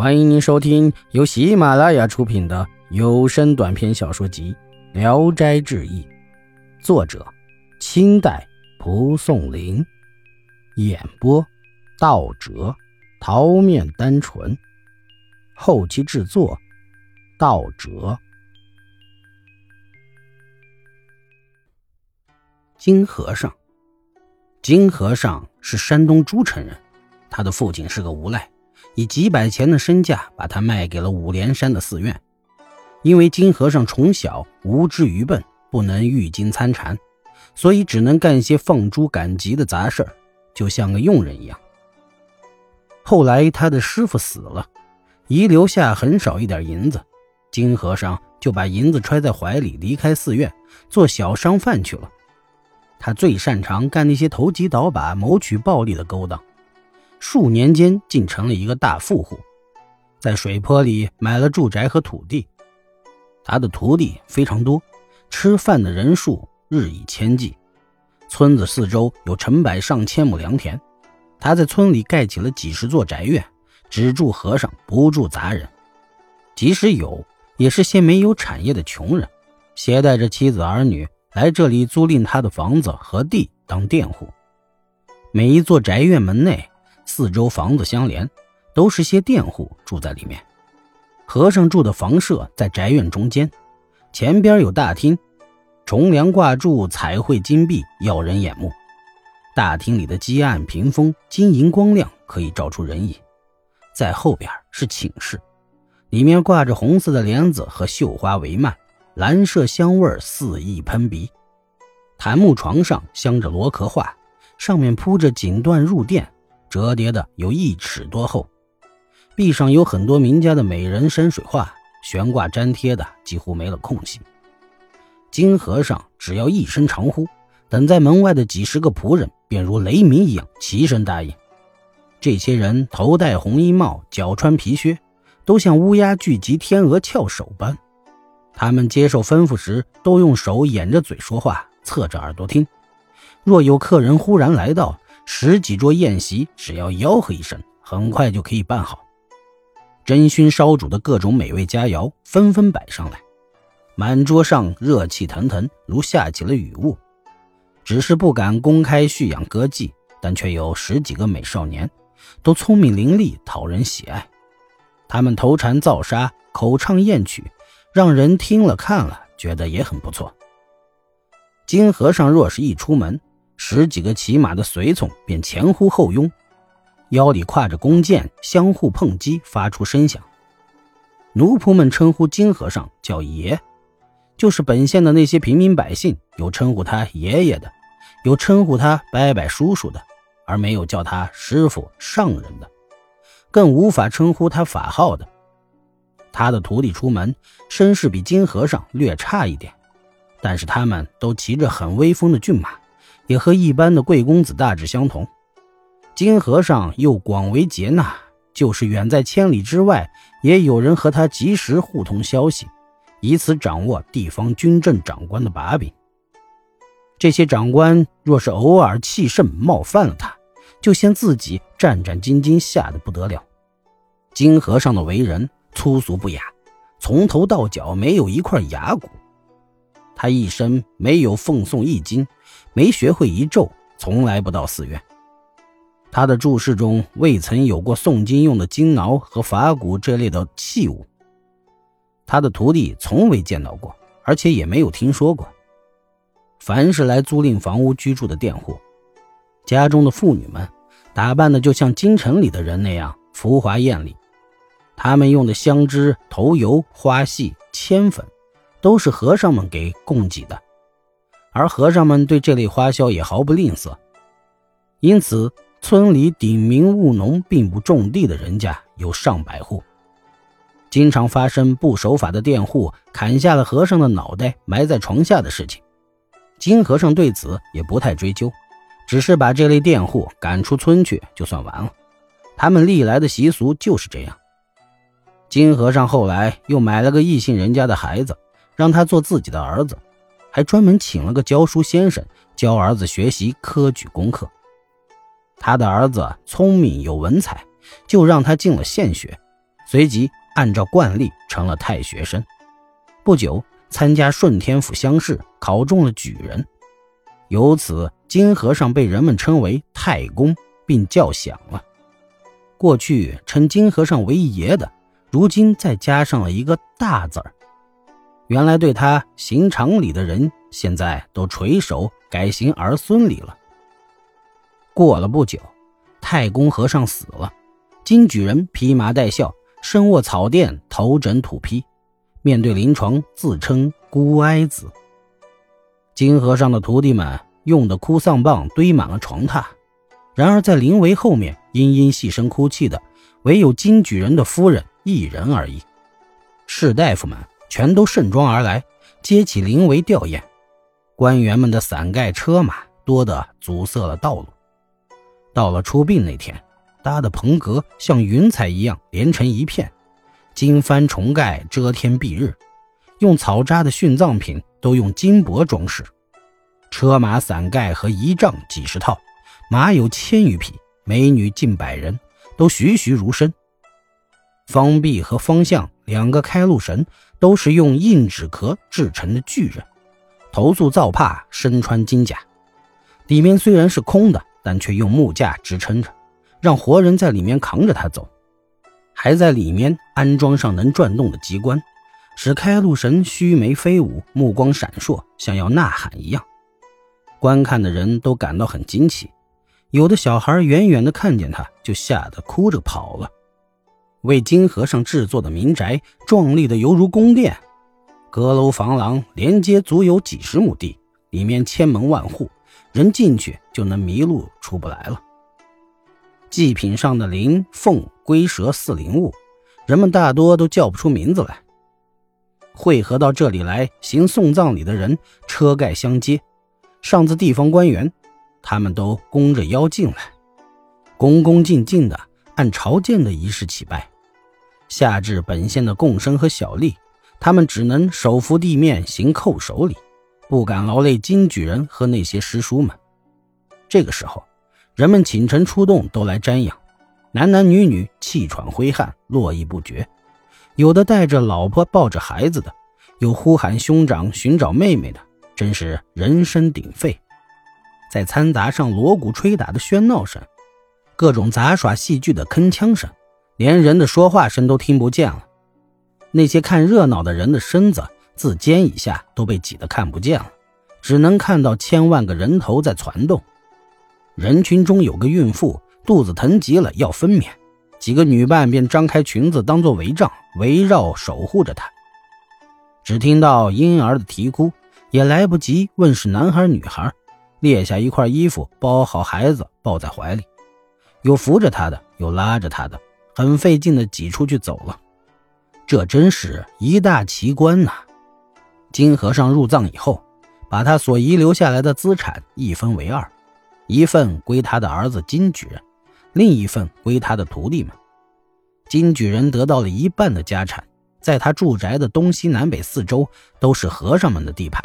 欢迎您收听由喜马拉雅出品的有声短篇小说集《聊斋志异》，作者：清代蒲松龄，演播：道哲、桃面单纯，后期制作：道哲。金和尚，金和尚是山东诸城人，他的父亲是个无赖。以几百钱的身价把他卖给了五莲山的寺院，因为金和尚从小无知愚笨，不能郁金参禅，所以只能干些放猪赶集的杂事就像个佣人一样。后来他的师傅死了，遗留下很少一点银子，金和尚就把银子揣在怀里，离开寺院，做小商贩去了。他最擅长干那些投机倒把、谋取暴利的勾当。数年间，竟成了一个大富户，在水坡里买了住宅和土地。他的徒弟非常多，吃饭的人数日以千计。村子四周有成百上千亩良田，他在村里盖起了几十座宅院，只住和尚，不住杂人。即使有，也是些没有产业的穷人，携带着妻子儿女来这里租赁他的房子和地当佃户。每一座宅院门内。四周房子相连，都是些佃户住在里面。和尚住的房舍在宅院中间，前边有大厅，重梁挂柱，彩绘金碧，耀人眼目。大厅里的积案屏风金银光亮，可以照出人影。在后边是寝室，里面挂着红色的帘子和绣花帷幔，蓝麝香味肆意喷鼻。檀木床上镶着罗壳画，上面铺着锦缎褥垫。折叠的有一尺多厚，壁上有很多名家的美人山水画，悬挂粘贴的几乎没了空隙。金和尚只要一声长呼，等在门外的几十个仆人便如雷鸣一样齐声答应。这些人头戴红衣帽，脚穿皮靴，都像乌鸦聚集天鹅翘首般。他们接受吩咐时，都用手掩着嘴说话，侧着耳朵听。若有客人忽然来到，十几桌宴席，只要吆喝一声，很快就可以办好。真熏烧煮的各种美味佳肴纷纷摆上来，满桌上热气腾腾，如下起了雨雾。只是不敢公开蓄养歌妓，但却有十几个美少年，都聪明伶俐，讨人喜爱。他们头缠皂纱，口唱艳曲，让人听了看了，觉得也很不错。金和尚若是一出门，十几个骑马的随从便前呼后拥，腰里挎着弓箭，相互碰击，发出声响。奴仆们称呼金和尚叫爷，就是本县的那些平民百姓，有称呼他爷爷的，有称呼他伯伯叔叔的，而没有叫他师傅上人的，更无法称呼他法号的。他的徒弟出门，身世比金和尚略差一点，但是他们都骑着很威风的骏马。也和一般的贵公子大致相同。金和尚又广为接纳，就是远在千里之外，也有人和他及时互通消息，以此掌握地方军政长官的把柄。这些长官若是偶尔气盛冒犯了他，就先自己战战兢兢，吓得不得了。金和尚的为人粗俗不雅，从头到脚没有一块牙骨。他一生没有奉诵易经。没学会一咒，从来不到寺院。他的注释中未曾有过诵经用的金挠和法鼓这类的器物。他的徒弟从未见到过，而且也没有听说过。凡是来租赁房屋居住的佃户，家中的妇女们打扮的就像京城里的人那样浮华艳丽。他们用的香脂、头油、花细、铅粉，都是和尚们给供给的。而和尚们对这类花销也毫不吝啬，因此村里顶名务农并不种地的人家有上百户。经常发生不守法的佃户砍下了和尚的脑袋埋在床下的事情。金和尚对此也不太追究，只是把这类佃户赶出村去就算完了。他们历来的习俗就是这样。金和尚后来又买了个异姓人家的孩子，让他做自己的儿子。还专门请了个教书先生教儿子学习科举功课。他的儿子聪明有文采，就让他进了县学，随即按照惯例成了太学生。不久，参加顺天府乡试，考中了举人。由此，金和尚被人们称为太公，并叫响了。过去称金和尚为爷的，如今再加上了一个大字儿。原来对他行常礼的人，现在都垂手改行儿孙礼了。过了不久，太公和尚死了，金举人披麻戴孝，身卧草垫，头枕土坯，面对临床，自称孤哀子。金和尚的徒弟们用的哭丧棒堆满了床榻，然而在灵围后面殷殷细声哭泣的，唯有金举人的夫人一人而已。士大夫们全都盛装而来，接起灵围吊唁。官员们的伞盖车马多得阻塞了道路。到了出殡那天，搭的棚阁像云彩一样连成一片，金幡重盖遮天蔽日，用草扎的殉葬品。都用金箔装饰，车马伞盖和仪仗几十套，马有千余匹，美女近百人，都栩栩如生。方壁和方向两个开路神都是用硬纸壳制成的巨人，头束皂帕，身穿金甲。里面虽然是空的，但却用木架支撑着，让活人在里面扛着他走，还在里面安装上能转动的机关。使开路神须眉飞舞，目光闪烁，像要呐喊一样。观看的人都感到很惊奇，有的小孩远远的看见他，就吓得哭着跑了。为金和尚制作的民宅壮丽的犹如宫殿，阁楼房廊连接，足有几十亩地，里面千门万户，人进去就能迷路出不来了。祭品上的灵凤龟蛇四灵物，人们大多都叫不出名字来。汇合到这里来行送葬礼的人车盖相接，上自地方官员，他们都弓着腰进来，恭恭敬敬的按朝见的仪式起拜；下至本县的贡生和小吏，他们只能手扶地面行叩首礼，不敢劳累金举人和那些师叔们。这个时候，人们请臣出动都来瞻仰，男男女女气喘挥汗，络绎不绝。有的带着老婆抱着孩子的，有呼喊兄长寻找妹妹的，真是人声鼎沸。在掺杂上锣鼓吹打的喧闹声，各种杂耍戏剧的铿锵声，连人的说话声都听不见了。那些看热闹的人的身子自肩以下都被挤得看不见了，只能看到千万个人头在攒动。人群中有个孕妇，肚子疼极了要分娩。几个女伴便张开裙子当做围帐，围绕守护着她。只听到婴儿的啼哭，也来不及问是男孩女孩，列下一块衣服包好孩子，抱在怀里，有扶着他的，有拉着他的，很费劲的挤出去走了。这真是一大奇观呐！金和尚入藏以后，把他所遗留下来的资产一分为二，一份归他的儿子金举人。另一份归他的徒弟们。金举人得到了一半的家产，在他住宅的东西南北四周都是和尚们的地盘。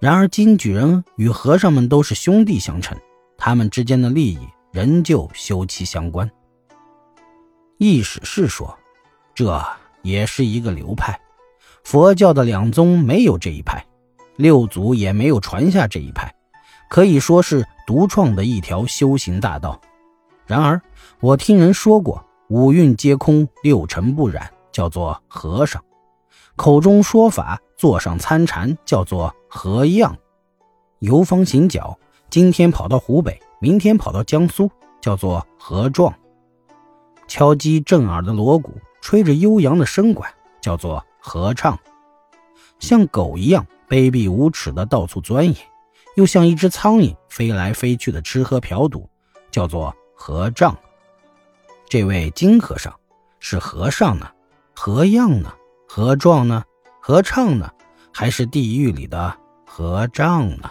然而，金举人与和尚们都是兄弟相称，他们之间的利益仍旧休戚相关。易史是说，这也是一个流派。佛教的两宗没有这一派，六祖也没有传下这一派，可以说是独创的一条修行大道。然而，我听人说过，五蕴皆空，六尘不染，叫做和尚；口中说法，坐上参禅，叫做和样；游方行脚，今天跑到湖北，明天跑到江苏，叫做和壮；敲击震耳的锣鼓，吹着悠扬的笙管，叫做合唱；像狗一样卑鄙无耻的到处钻研，又像一只苍蝇飞来飞去的吃喝嫖赌，叫做。合账，这位金和尚是和尚呢，和样呢，和壮呢，合唱呢，还是地狱里的和尚呢？